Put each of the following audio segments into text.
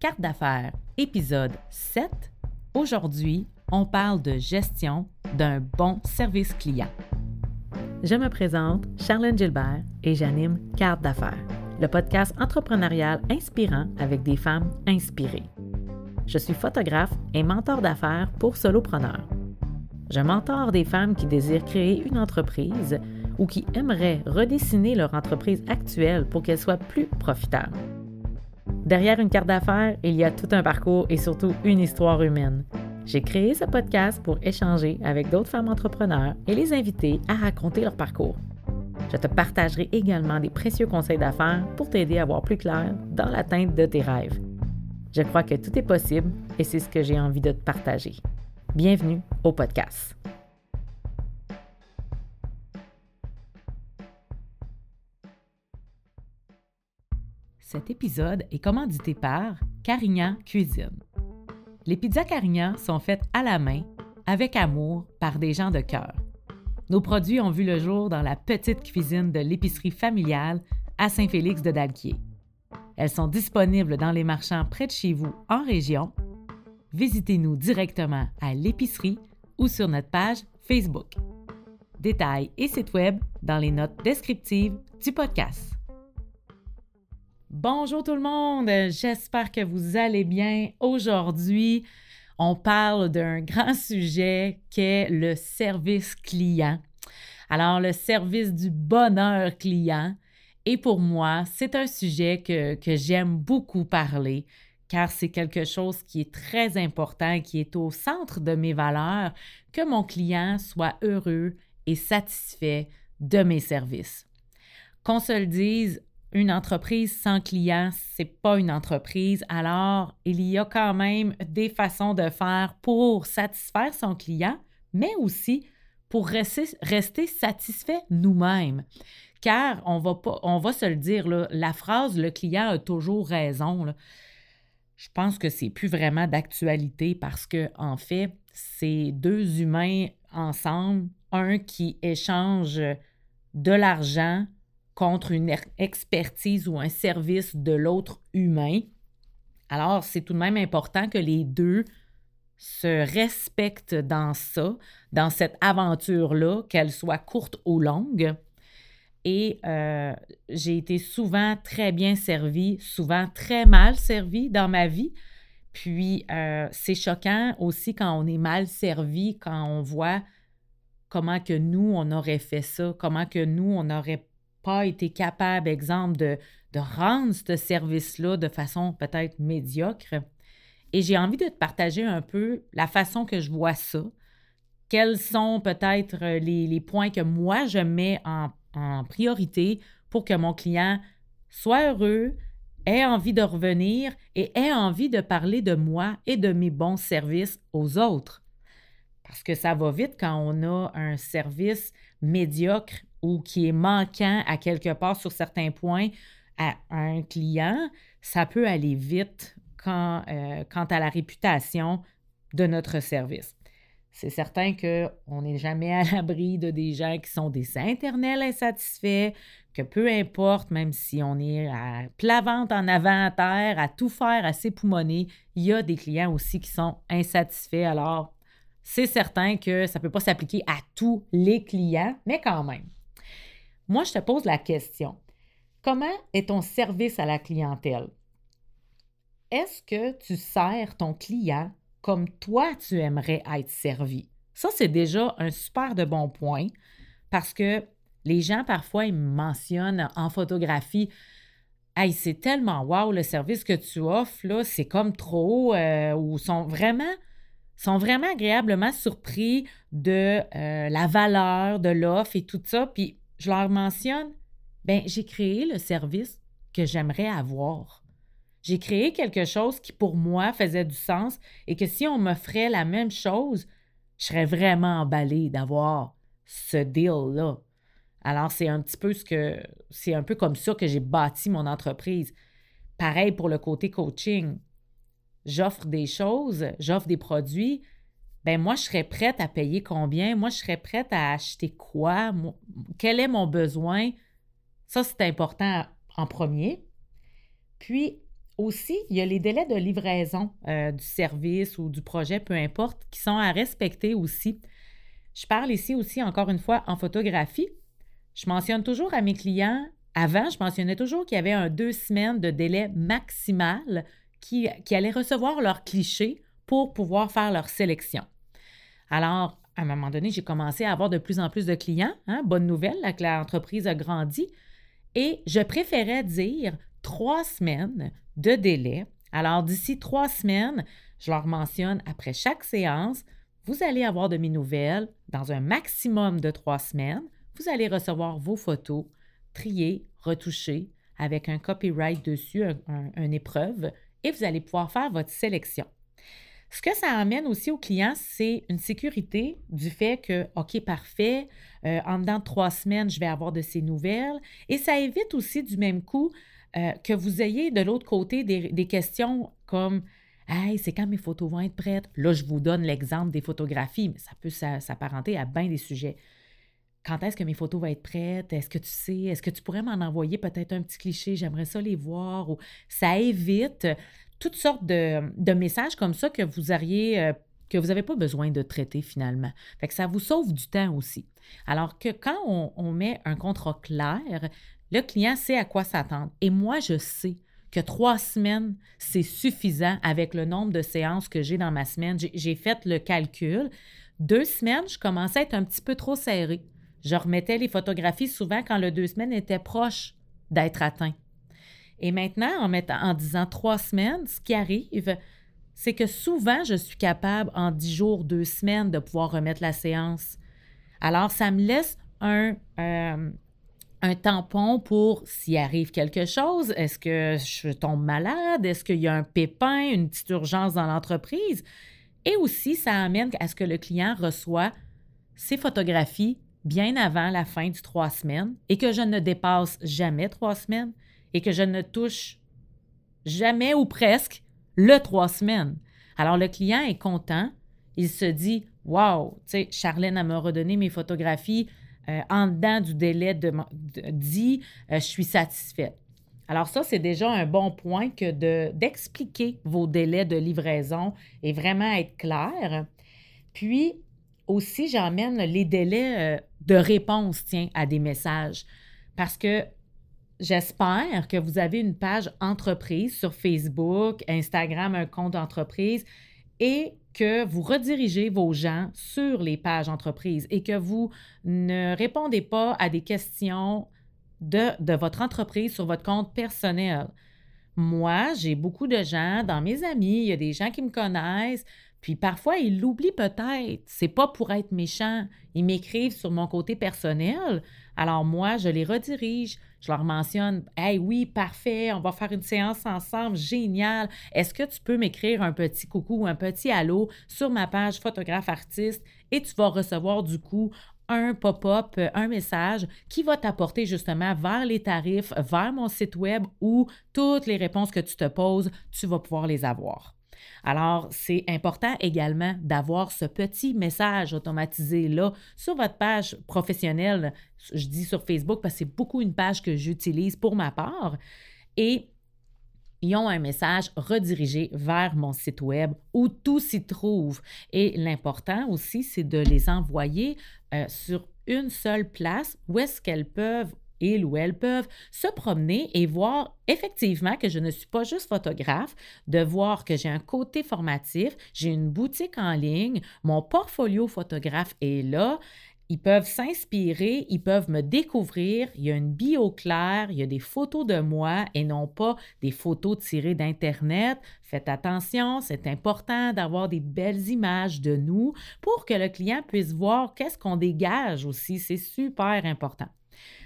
Carte d'affaires, épisode 7. Aujourd'hui, on parle de gestion d'un bon service client. Je me présente, Charlène Gilbert, et j'anime Carte d'affaires, le podcast entrepreneurial inspirant avec des femmes inspirées. Je suis photographe et mentor d'affaires pour solopreneurs. Je mentor des femmes qui désirent créer une entreprise ou qui aimeraient redessiner leur entreprise actuelle pour qu'elle soit plus profitable. Derrière une carte d'affaires, il y a tout un parcours et surtout une histoire humaine. J'ai créé ce podcast pour échanger avec d'autres femmes entrepreneurs et les inviter à raconter leur parcours. Je te partagerai également des précieux conseils d'affaires pour t'aider à voir plus clair dans l'atteinte de tes rêves. Je crois que tout est possible et c'est ce que j'ai envie de te partager. Bienvenue au podcast. Cet épisode est commandité par Carignan Cuisine. Les pizzas Carignan sont faites à la main, avec amour, par des gens de cœur. Nos produits ont vu le jour dans la petite cuisine de l'épicerie familiale à Saint-Félix de Dalquier. Elles sont disponibles dans les marchands près de chez vous en région. Visitez-nous directement à l'épicerie ou sur notre page Facebook. Détails et sites web dans les notes descriptives du podcast. Bonjour tout le monde, j'espère que vous allez bien. Aujourd'hui, on parle d'un grand sujet qu'est le service client. Alors, le service du bonheur client. Et pour moi, c'est un sujet que, j'aime beaucoup parler car c'est quelque chose qui est très important, qui est au centre de mes valeurs, que mon client soit heureux et satisfait de mes services. Qu'on se le dise, une entreprise sans client, c'est pas une entreprise. Alors, il y a quand même des façons de faire pour satisfaire son client, mais aussi pour rester, rester satisfait nous-mêmes. Car on va, pas, on va se le dire, la phrase le client a toujours raison, je pense que c'est plus vraiment d'actualité parce que, en fait, c'est deux humains ensemble, un qui échange de l'argent contre une expertise ou un service de l'autre humain. Alors, c'est tout de même important que les deux se respectent dans ça, dans cette aventure-là, qu'elle soit courte ou longue. Et euh, j'ai été souvent très bien servie, souvent très mal servie dans ma vie. Puis, euh, c'est choquant aussi quand on est mal servi, quand on voit comment que nous, on aurait fait ça, comment que nous, on aurait été capable, exemple, de, de rendre ce service-là de façon peut-être médiocre. Et j'ai envie de te partager un peu la façon que je vois ça. Quels sont peut-être les, les, points que moi je mets en, en priorité pour que mon client soit heureux, ait envie de revenir et ait envie de parler de moi et de mes bons services aux autres. Parce que ça va vite quand on a un service médiocre ou qui est manquant à quelque part sur certains points à un client, ça peut aller vite quand, euh, quant à la réputation de notre service. C'est certain qu'on n'est jamais à l'abri de des gens qui sont des internels insatisfaits, que peu importe, même si on est à plat ventre en avant à terre, à tout faire, à s'époumoner, il y a des clients aussi qui sont insatisfaits. Alors, c'est certain que ça ne peut pas s'appliquer à tous les clients, mais quand même. Moi, je te pose la question. Comment est ton service à la clientèle? Est-ce que tu sers ton client comme toi, tu aimerais être servi? Ça, c'est déjà un super de bon point parce que les gens, parfois, ils me mentionnent en photographie Hey, c'est tellement wow le service que tu offres, là, c'est comme trop, euh, ou sont vraiment, sont vraiment agréablement surpris de euh, la valeur de l'offre et tout ça. Puis je leur mentionne, ben j'ai créé le service que j'aimerais avoir. J'ai créé quelque chose qui pour moi faisait du sens et que si on m'offrait la même chose, je serais vraiment emballée d'avoir ce deal-là. Alors, c'est un petit peu ce que c'est un peu comme ça que j'ai bâti mon entreprise. Pareil pour le côté coaching. J'offre des choses, j'offre des produits, ben moi, je serais prête à payer combien? Moi, je serais prête à acheter quoi? Quel est mon besoin? Ça, c'est important en premier. Puis, aussi, il y a les délais de livraison euh, du service ou du projet, peu importe, qui sont à respecter aussi. Je parle ici aussi, encore une fois, en photographie. Je mentionne toujours à mes clients, avant, je mentionnais toujours qu'il y avait un deux semaines de délai maximal qui, qui allaient recevoir leurs clichés pour pouvoir faire leur sélection. Alors, à un moment donné, j'ai commencé à avoir de plus en plus de clients. Hein? Bonne nouvelle, l'entreprise a grandi. Et je préférais dire trois semaines de délai. Alors, d'ici trois semaines, je leur mentionne après chaque séance, vous allez avoir de mes nouvelles dans un maximum de trois semaines. Vous allez recevoir vos photos triées, retouchées, avec un copyright dessus, une épreuve, et vous allez pouvoir faire votre sélection. Ce que ça amène aussi aux clients, c'est une sécurité du fait que, OK, parfait, euh, en dedans de trois semaines, je vais avoir de ces nouvelles. Et ça évite aussi du même coup euh, que vous ayez de l'autre côté des, questions comme Hey, c'est quand mes photos vont être prêtes? Là, je vous donne l'exemple des photographies, mais ça peut s'apparenter à bien des sujets. Quand est-ce que mes photos vont être prêtes? Est-ce que tu sais? Est-ce que tu pourrais m'en envoyer peut-être un petit cliché? J'aimerais ça les voir. Ou ça évite toutes sortes de, messages comme ça que vous auriez, euh, que vous n'avez pas besoin de traiter finalement. Fait que ça vous sauve du temps aussi. Alors que quand on, met un contrat clair, le client sait à quoi s'attendre. Et moi, je sais que trois semaines, c'est suffisant avec le nombre de séances que j'ai dans ma semaine. J'ai fait le calcul. Deux semaines, je commençais à être un petit peu trop serré. Je remettais les photographies souvent quand le deux semaines était proche d'être atteint. Et maintenant, en, disant trois semaines, ce qui arrive, c'est que souvent, je suis capable, en dix jours, deux semaines, de pouvoir remettre la séance. Alors, ça me laisse un, euh, un tampon pour s'il arrive quelque chose. Est-ce que je tombe malade? Est-ce qu'il y a un pépin, une petite urgence dans l'entreprise? Et aussi, ça amène à ce que le client reçoit ses photographies bien avant la fin du trois semaines et que je ne dépasse jamais trois semaines et que je ne touche jamais ou presque le trois semaines. Alors le client est content, il se dit Wow, tu sais, Charlène a me redonné mes photographies euh, en dedans du délai de, dit, euh, je suis satisfaite. Alors ça, c'est déjà un bon point que d'expliquer vos délais de livraison et vraiment être clair. Puis aussi, j'emmène les délais euh, de réponse, tiens, à des messages. Parce que J'espère que vous avez une page entreprise sur Facebook, Instagram, un compte d'entreprise et que vous redirigez vos gens sur les pages entreprises et que vous ne répondez pas à des questions de, de votre entreprise sur votre compte personnel. Moi, j'ai beaucoup de gens dans mes amis, il y a des gens qui me connaissent, puis parfois ils l'oublient peut-être. C'est pas pour être méchant. Ils m'écrivent sur mon côté personnel. Alors moi, je les redirige. Je leur mentionne Hey, oui, parfait, on va faire une séance ensemble, génial. Est-ce que tu peux m'écrire un petit coucou ou un petit allô sur ma page photographe artiste et tu vas recevoir du coup un pop-up, un message qui va t'apporter justement vers les tarifs, vers mon site web où toutes les réponses que tu te poses, tu vas pouvoir les avoir. Alors, c'est important également d'avoir ce petit message automatisé-là sur votre page professionnelle. Je dis sur Facebook parce que c'est beaucoup une page que j'utilise pour ma part. Et ils ont un message redirigé vers mon site web où tout s'y trouve. Et l'important aussi, c'est de les envoyer euh, sur une seule place où est-ce qu'elles peuvent ils ou elles peuvent se promener et voir effectivement que je ne suis pas juste photographe, de voir que j'ai un côté formatif, j'ai une boutique en ligne, mon portfolio photographe est là. Ils peuvent s'inspirer, ils peuvent me découvrir. Il y a une bio claire, il y a des photos de moi et non pas des photos tirées d'Internet. Faites attention, c'est important d'avoir des belles images de nous pour que le client puisse voir qu'est-ce qu'on dégage aussi. C'est super important.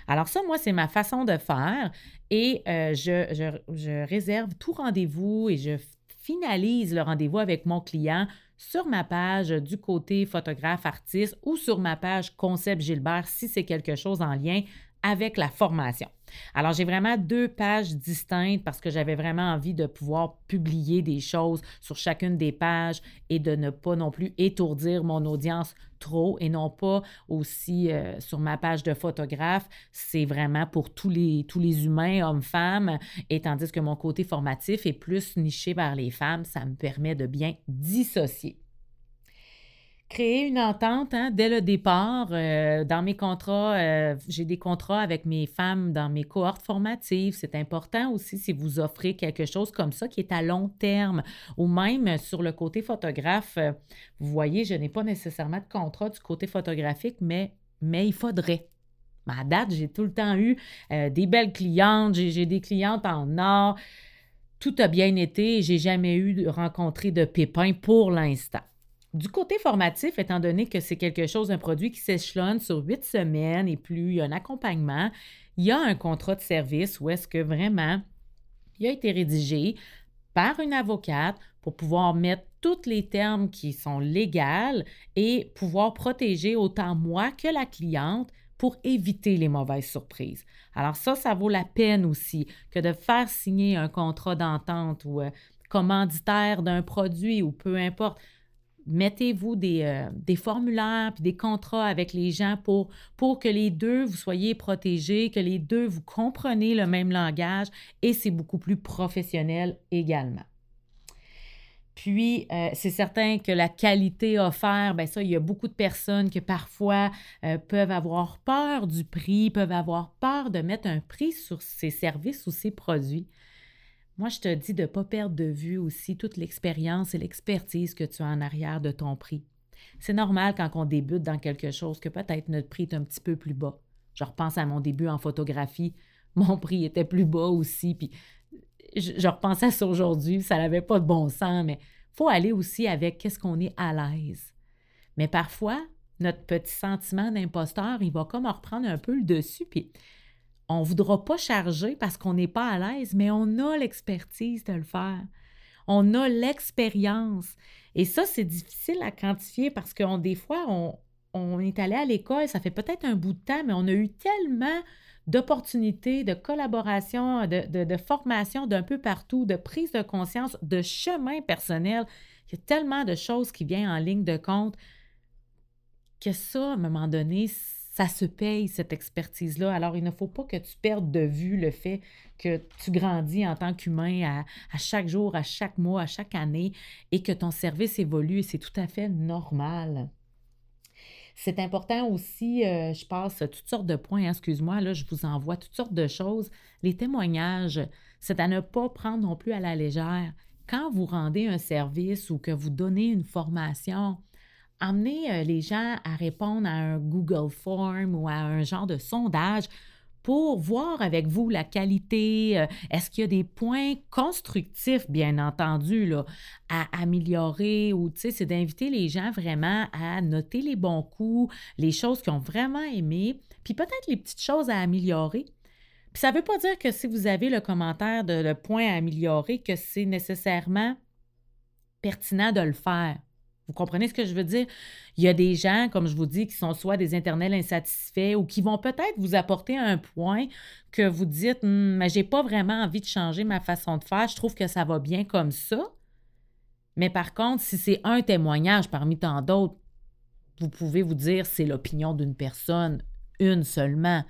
Alors ça, moi, c'est ma façon de faire et euh, je, réserve tout rendez-vous et je finalise le rendez-vous avec mon client sur ma page du côté photographe artiste ou sur ma page Concept Gilbert si c'est quelque chose en lien avec la formation. Alors, j'ai vraiment deux pages distinctes parce que j'avais vraiment envie de pouvoir publier des choses sur chacune des pages et de ne pas non plus étourdir mon audience trop et non pas aussi euh, sur ma page de photographe. C'est vraiment pour tous les, tous les humains, hommes, femmes, et tandis que mon côté formatif est plus niché vers les femmes, ça me permet de bien dissocier créer une entente hein, dès le départ. Euh, dans mes contrats, euh, j'ai des contrats avec mes femmes dans mes cohortes formatives. C'est important aussi si vous offrez quelque chose comme ça qui est à long terme ou même sur le côté photographe. Euh, vous voyez, je n'ai pas nécessairement de contrat du côté photographique, mais, mais il faudrait. À date, j'ai tout le temps eu des belles clientes, j'ai des clientes en or. Tout a bien été, j'ai jamais eu rencontré de pépins pour l'instant. Du côté formatif, étant donné que c'est quelque chose, un produit qui s'échelonne sur huit semaines et plus, il y a un accompagnement, il y a un contrat de service où est-ce que vraiment il a été rédigé par une avocate pour pouvoir mettre tous les termes qui sont légaux et pouvoir protéger autant moi que la cliente pour éviter les mauvaises surprises. Alors ça, ça vaut la peine aussi que de faire signer un contrat d'entente ou euh, commanditaire d'un produit ou peu importe mettez-vous des, euh, des, formulaires puis des contrats avec les gens pour, que les deux vous soyez protégés, que les deux vous compreniez le même langage et c'est beaucoup plus professionnel également. Puis, euh, c'est certain que la qualité offerte, bien ça, il y a beaucoup de personnes qui parfois euh, peuvent avoir peur du prix, peuvent avoir peur de mettre un prix sur ces services ou ces produits. Moi, je te dis de ne pas perdre de vue aussi toute l'expérience et l'expertise que tu as en arrière de ton prix. C'est normal quand on débute dans quelque chose que peut-être notre prix est un petit peu plus bas. Je repense à mon début en photographie. Mon prix était plus bas aussi. Puis je, repense à ça aujourd'hui. Ça n'avait pas de bon sens, mais il faut aller aussi avec qu'est-ce qu'on est à l'aise. Mais parfois, notre petit sentiment d'imposteur, il va comme reprendre un peu le dessus. Puis on ne voudra pas charger parce qu'on n'est pas à l'aise, mais on a l'expertise de le faire. On a l'expérience. Et ça, c'est difficile à quantifier parce que des fois, on, est allé à l'école, ça fait peut-être un bout de temps, mais on a eu tellement d'opportunités, de collaboration, de, de formation d'un peu partout, de prise de conscience, de chemin personnel. Il y a tellement de choses qui viennent en ligne de compte que ça, à un moment donné, ça se paye, cette expertise-là. Alors, il ne faut pas que tu perdes de vue le fait que tu grandis en tant qu'humain à, chaque jour, à chaque mois, à chaque année et que ton service évolue et c'est tout à fait normal. C'est important aussi, euh, je passe toutes sortes de points, hein, excuse-moi, là, je vous envoie toutes sortes de choses. Les témoignages, c'est à ne pas prendre non plus à la légère. Quand vous rendez un service ou que vous donnez une formation, amener euh, les gens à répondre à un Google Form ou à un genre de sondage pour voir avec vous la qualité, euh, est-ce qu'il y a des points constructifs, bien entendu, à améliorer ou, c'est d'inviter les gens vraiment à noter les bons coups, les choses qu'ils ont vraiment aimées, puis peut-être les petites choses à améliorer. Ça ne veut pas dire que si vous avez le commentaire de le point à améliorer, que c'est nécessairement pertinent de le faire. Vous comprenez ce que je veux dire? Il y a des gens, comme je vous dis, qui sont soit des internels insatisfaits ou qui vont peut-être vous apporter un point que vous dites hum, mais j'ai pas vraiment envie de changer ma façon de faire, je trouve que ça va bien comme ça. Mais par contre, si c'est un témoignage parmi tant d'autres, vous pouvez vous dire c'est l'opinion d'une personne, une seulement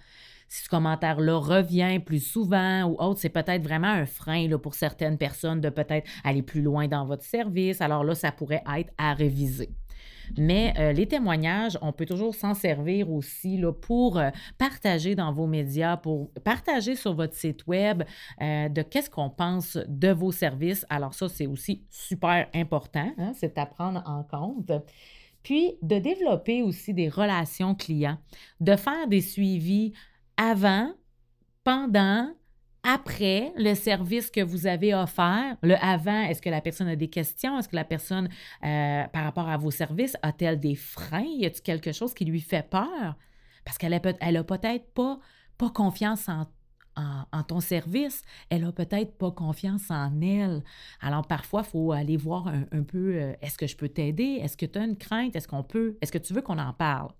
si ce commentaire-là revient plus souvent ou autre, c'est peut-être vraiment un frein là, pour certaines personnes de peut-être aller plus loin dans votre service. Alors là, ça pourrait être à réviser. Mais euh, les témoignages, on peut toujours s'en servir aussi là, pour euh, partager dans vos médias, pour partager sur votre site web euh, de qu'est-ce qu'on pense de vos services. Alors ça, c'est aussi super important, hein, c'est à prendre en compte. Puis de développer aussi des relations clients, de faire des suivis avant, pendant, après le service que vous avez offert, le avant, est-ce que la personne a des questions? Est-ce que la personne, euh, par rapport à vos services, a-t-elle des freins? Y a-t-il quelque chose qui lui fait peur? Parce qu'elle n'a peut-être pas, confiance en, en, ton service, elle a peut-être pas confiance en elle. Alors parfois, il faut aller voir un, peu, euh, est-ce que je peux t'aider? Est-ce que tu as une crainte? Est-ce qu'on peut? Est-ce que tu veux qu'on en parle?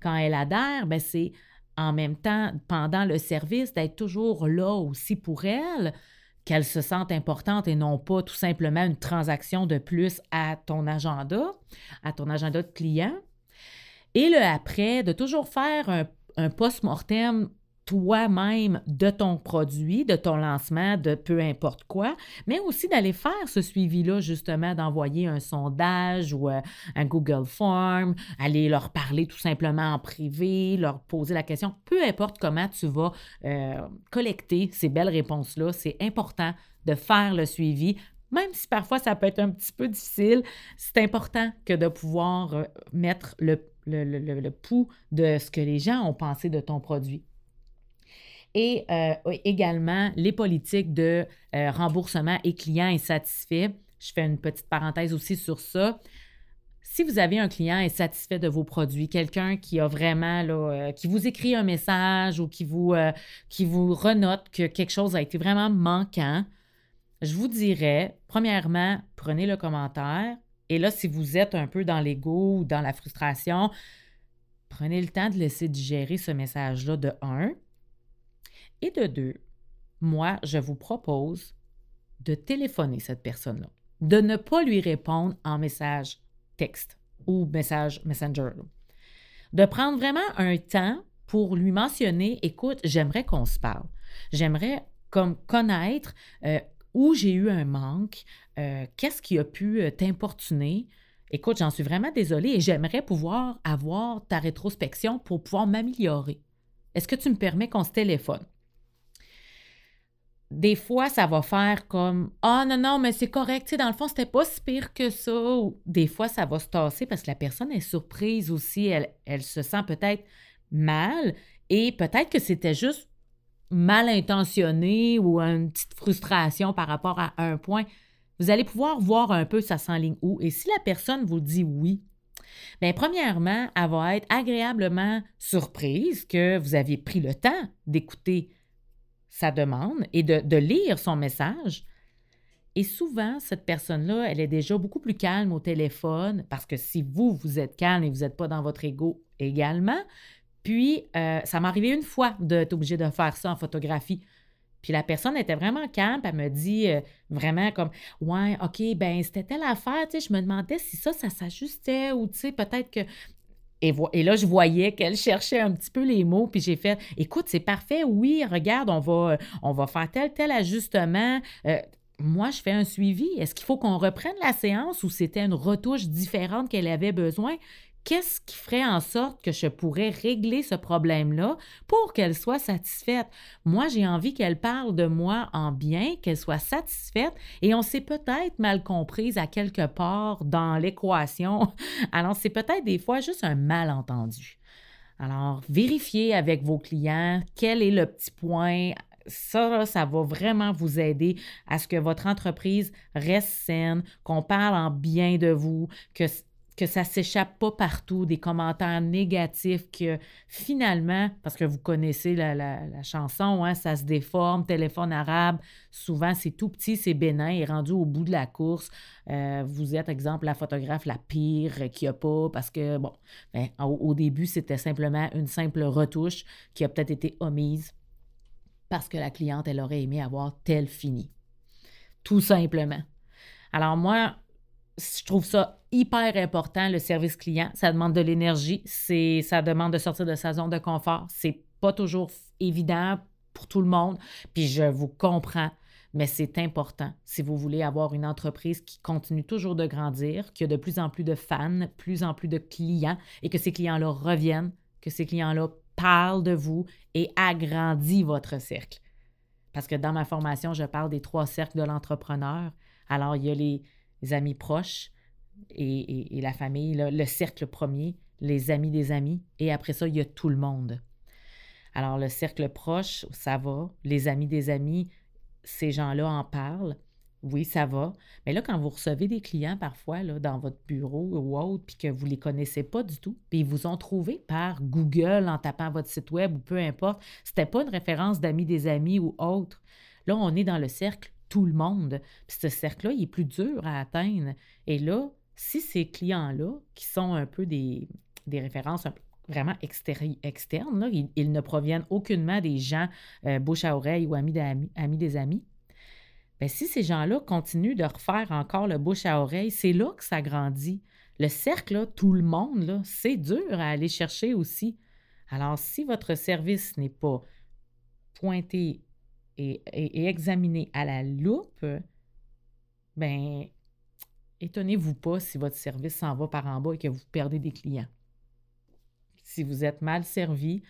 Quand elle adhère, ben c'est en même temps, pendant le service, d'être toujours là aussi pour elle, qu'elle se sente importante et non pas tout simplement une transaction de plus à ton agenda, à ton agenda de client. Et le après, de toujours faire un, un post-mortem toi-même de ton produit, de ton lancement, de peu importe quoi, mais aussi d'aller faire ce suivi-là, justement, d'envoyer un sondage ou euh, un Google Form, aller leur parler tout simplement en privé, leur poser la question, peu importe comment tu vas euh, collecter ces belles réponses-là, c'est important de faire le suivi. Même si parfois ça peut être un petit peu difficile, c'est important que de pouvoir euh, mettre le, le, le pouls de ce que les gens ont pensé de ton produit et euh, également les politiques de euh, remboursement et client insatisfait. Je fais une petite parenthèse aussi sur ça. Si vous avez un client insatisfait de vos produits, quelqu'un qui a vraiment, là, euh, qui vous écrit un message ou qui vous, qui vous renote que quelque chose a été vraiment manquant, je vous dirais, premièrement, prenez le commentaire. Et là, si vous êtes un peu dans l'ego ou dans la frustration, prenez le temps de laisser digérer ce message-là de un. De deux, moi, je vous propose de téléphoner cette personne-là, de ne pas lui répondre en message texte ou message Messenger. De prendre vraiment un temps pour lui mentionner, écoute, j'aimerais qu'on se parle. J'aimerais comme connaître euh, où j'ai eu un manque, euh, qu'est-ce qui a pu euh, t'importuner. Écoute, j'en suis vraiment désolée et j'aimerais pouvoir avoir ta rétrospection pour pouvoir m'améliorer. Est-ce que tu me permets qu'on se téléphone? Des fois, ça va faire comme Ah non, non, mais c'est correct, dans le fond, c'était pas si pire que ça. des fois, ça va se tasser parce que la personne est surprise aussi. Elle, elle se sent peut-être mal et peut-être que c'était juste mal intentionné ou une petite frustration par rapport à un point. Vous allez pouvoir voir un peu ça s'enligne où. Et si la personne vous dit oui, Bien, premièrement, elle va être agréablement surprise que vous aviez pris le temps d'écouter sa demande et de, lire son message. Et souvent, cette personne-là, elle est déjà beaucoup plus calme au téléphone parce que si vous, vous êtes calme et vous n'êtes pas dans votre ego également, puis euh, ça m'est arrivé une fois d'être obligé de faire ça en photographie. Puis la personne était vraiment calme, elle me dit euh, vraiment comme Ouais, OK, ben c'était telle affaire, tu sais, je me demandais si ça, ça s'ajustait ou tu sais, peut-être que et, là, je voyais qu'elle cherchait un petit peu les mots, puis j'ai fait Écoute, c'est parfait, oui, regarde, on va, on va faire tel, tel ajustement. Euh, moi, je fais un suivi. Est-ce qu'il faut qu'on reprenne la séance ou c'était une retouche différente qu'elle avait besoin? Qu'est-ce qui ferait en sorte que je pourrais régler ce problème-là pour qu'elle soit satisfaite? Moi, j'ai envie qu'elle parle de moi en bien, qu'elle soit satisfaite et on s'est peut-être mal comprise à quelque part dans l'équation. Alors, c'est peut-être des fois juste un malentendu. Alors, vérifiez avec vos clients quel est le petit point ça, ça va vraiment vous aider à ce que votre entreprise reste saine, qu'on parle en bien de vous, que que ça s'échappe pas partout, des commentaires négatifs que finalement, parce que vous connaissez la, chanson, hein, ça se déforme, téléphone arabe, souvent c'est tout petit, c'est bénin, et rendu au bout de la course, euh, vous êtes, exemple, la photographe la pire qu'il n'y a pas, parce que, bon, ben, au, début, c'était simplement une simple retouche qui a peut-être été omise parce que la cliente, elle aurait aimé avoir tel fini. Tout simplement. Alors moi, je trouve ça hyper important, le service client. Ça demande de l'énergie, c'est, ça demande de sortir de sa zone de confort. C'est pas toujours évident pour tout le monde, puis je vous comprends, mais c'est important si vous voulez avoir une entreprise qui continue toujours de grandir, qui a de plus en plus de fans, plus en plus de clients, et que ces clients-là reviennent, que ces clients-là parlent de vous et agrandissent votre cercle. Parce que dans ma formation, je parle des trois cercles de l'entrepreneur. Alors, il y a les amis proches et, la famille, le cercle premier, les amis des amis, et après ça, il y a tout le monde. Alors, le cercle proche, ça va. Les amis des amis, ces gens-là en parlent. Oui, ça va. Mais là, quand vous recevez des clients parfois dans votre bureau ou autre, puis que vous ne les connaissez pas du tout, puis ils vous ont trouvé par Google en tapant votre site web ou peu importe, c'était pas une référence d'amis des amis ou autre. Là, on est dans le cercle tout le monde. Puis ce cercle-là, il est plus dur à atteindre. Et là, si ces clients-là, qui sont un peu des, références vraiment externes. Ils, ne proviennent aucunement des gens euh, bouche à oreille ou amis, amis des amis. Bien, si ces gens-là continuent de refaire encore le bouche à oreille, c'est là que ça grandit. Le cercle, tout le monde, c'est dur à aller chercher aussi. Alors, si votre service n'est pas pointé et, et, examiné à la loupe, ben étonnez-vous pas si votre service s'en va par en bas et que vous perdez des clients. Si vous êtes mal servi,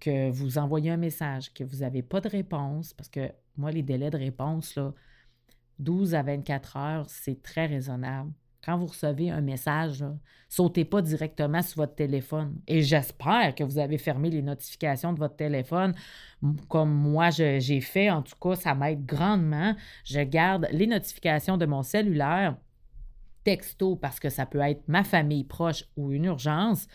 que vous envoyez un message, que vous n'avez pas de réponse, parce que moi, les délais de réponse, là, 12 à 24 heures, c'est très raisonnable. Quand vous recevez un message, sautez pas directement sur votre téléphone. Et j'espère que vous avez fermé les notifications de votre téléphone, comme moi j'ai fait. En tout cas, ça m'aide grandement. Je garde les notifications de mon cellulaire, texto, parce que ça peut être ma famille proche ou une urgence.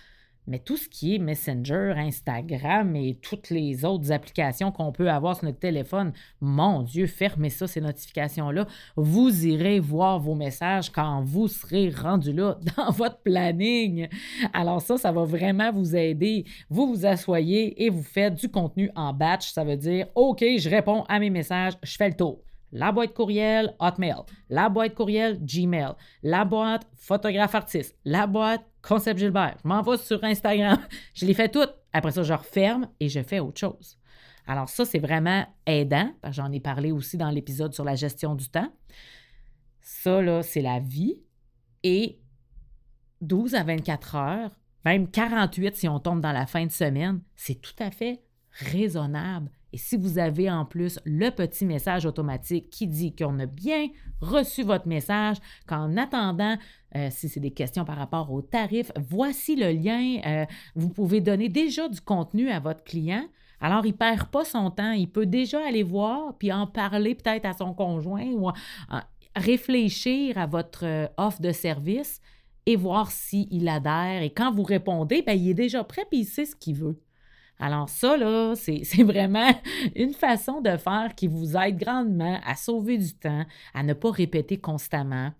Mais tout ce qui est Messenger, Instagram et toutes les autres applications qu'on peut avoir sur notre téléphone, mon Dieu, fermez ça, ces notifications-là. Vous irez voir vos messages quand vous serez rendu là dans votre planning. Alors ça, ça va vraiment vous aider. Vous vous asseyez et vous faites du contenu en batch. Ça veut dire, OK, je réponds à mes messages, je fais le tour la boîte courriel Hotmail, la boîte courriel Gmail, la boîte photographe artiste, la boîte Concept Gilbert. Je m'en vais sur Instagram. je les fais toutes. Après ça, je referme et je fais autre chose. Alors ça, c'est vraiment aidant. J'en ai parlé aussi dans l'épisode sur la gestion du temps. Ça, là, c'est la vie. Et 12 à 24 heures, même 48 si on tombe dans la fin de semaine, c'est tout à fait raisonnable et si vous avez en plus le petit message automatique qui dit qu'on a bien reçu votre message, qu'en attendant, euh, si c'est des questions par rapport au tarif, voici le lien. Euh, vous pouvez donner déjà du contenu à votre client. Alors, il ne perd pas son temps. Il peut déjà aller voir puis en parler peut-être à son conjoint ou réfléchir à votre euh, offre de service et voir s'il adhère. Et quand vous répondez, bien, il est déjà prêt et il sait ce qu'il veut. Alors ça, là, c'est vraiment une façon de faire qui vous aide grandement à sauver du temps, à ne pas répéter constamment.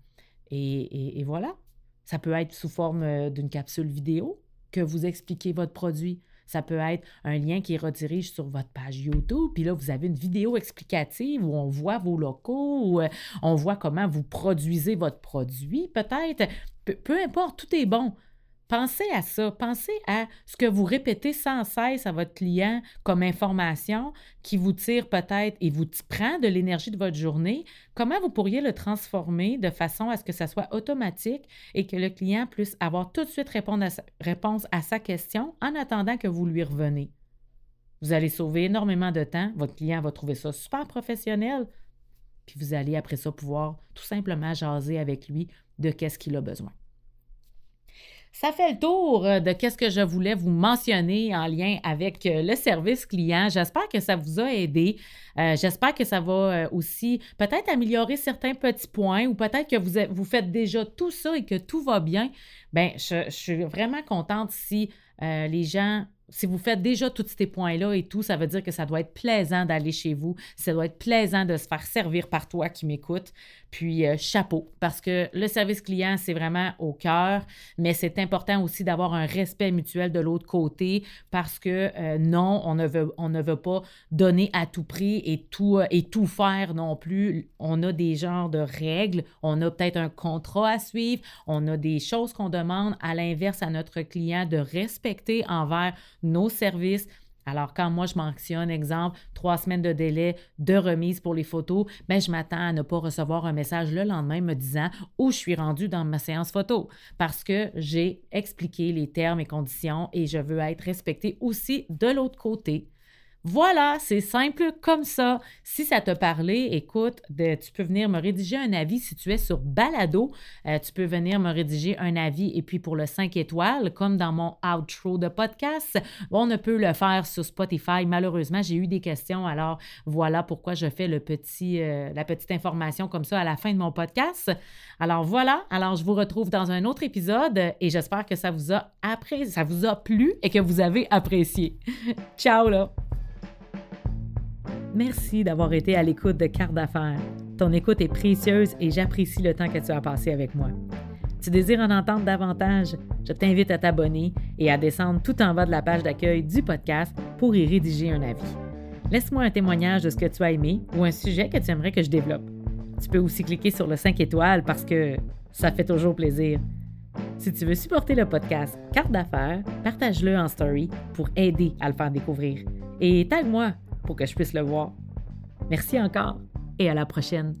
Et, voilà, ça peut être sous forme euh, d'une capsule vidéo que vous expliquez votre produit. Ça peut être un lien qui redirige sur votre page YouTube, puis là, vous avez une vidéo explicative où on voit vos locaux, où euh, on voit comment vous produisez votre produit, peut-être. peu importe, tout est bon. Pensez à ça. Pensez à ce que vous répétez sans cesse à votre client comme information qui vous tire peut-être et vous prend de l'énergie de votre journée. Comment vous pourriez le transformer de façon à ce que ça soit automatique et que le client puisse avoir tout de suite réponse à sa question en attendant que vous lui revenez. Vous allez sauver énormément de temps. Votre client va trouver ça super professionnel. Puis vous allez après ça pouvoir tout simplement jaser avec lui de qu'est-ce qu'il a besoin. Ça fait le tour euh, de ce que je voulais vous mentionner en lien avec euh, le service client. J'espère que ça vous a aidé. Euh, j'espère que ça va aussi peut-être améliorer certains petits points ou peut-être que vous, vous faites déjà tout ça et que tout va bien. Bien, je, je suis vraiment contente si les gens si vous faites déjà tous ces points-là et tout, ça veut dire que ça doit être plaisant d'aller chez vous, ça doit être plaisant de se faire servir par toi qui m'écoute. Puis euh, chapeau, parce que le service client, c'est vraiment au cœur, mais c'est important aussi d'avoir un respect mutuel de l'autre côté parce que euh, non, on ne, veut, on ne veut pas donner à tout prix et tout, euh, et tout faire non plus. On a des genres de règles, on a peut-être un contrat à suivre, on a des choses qu'on demande à l'inverse à notre client de respecter envers nos services. Alors, quand moi, je mentionne, exemple, trois semaines de délai de remise pour les photos, bien, je m'attends à ne pas recevoir un message le lendemain me disant où je suis rendu dans ma séance photo parce que j'ai expliqué les termes et conditions et je veux être respectée aussi de l'autre côté. Voilà, c'est simple comme ça. Si ça t'a parlé, écoute, tu peux venir me rédiger un avis si tu es sur Balado. Euh, tu peux venir me rédiger un avis et puis pour le 5 étoiles, comme dans mon outro de podcast, on ne peut le faire sur Spotify. Malheureusement, j'ai eu des questions, alors voilà pourquoi je fais le petit, euh, la petite information comme ça à la fin de mon podcast. Alors voilà, alors je vous retrouve dans un autre épisode et j'espère que ça vous a apprécié, ça vous a plu et que vous avez apprécié. Ciao là! Merci d'avoir été à l'écoute de Carte d'affaires. Ton écoute est précieuse et j'apprécie le temps que tu as passé avec moi. tu désires en entendre davantage, je t'invite à t'abonner et à descendre tout en bas de la page d'accueil du podcast pour y rédiger un avis. Laisse-moi un témoignage de ce que tu as aimé ou un sujet que tu aimerais que je développe. Tu peux aussi cliquer sur le 5 étoiles parce que ça fait toujours plaisir. Si tu veux supporter le podcast Carte d'affaires, partage-le en story pour aider à le faire découvrir. Et tag-moi pour que je puisse le voir. Merci encore et à la prochaine.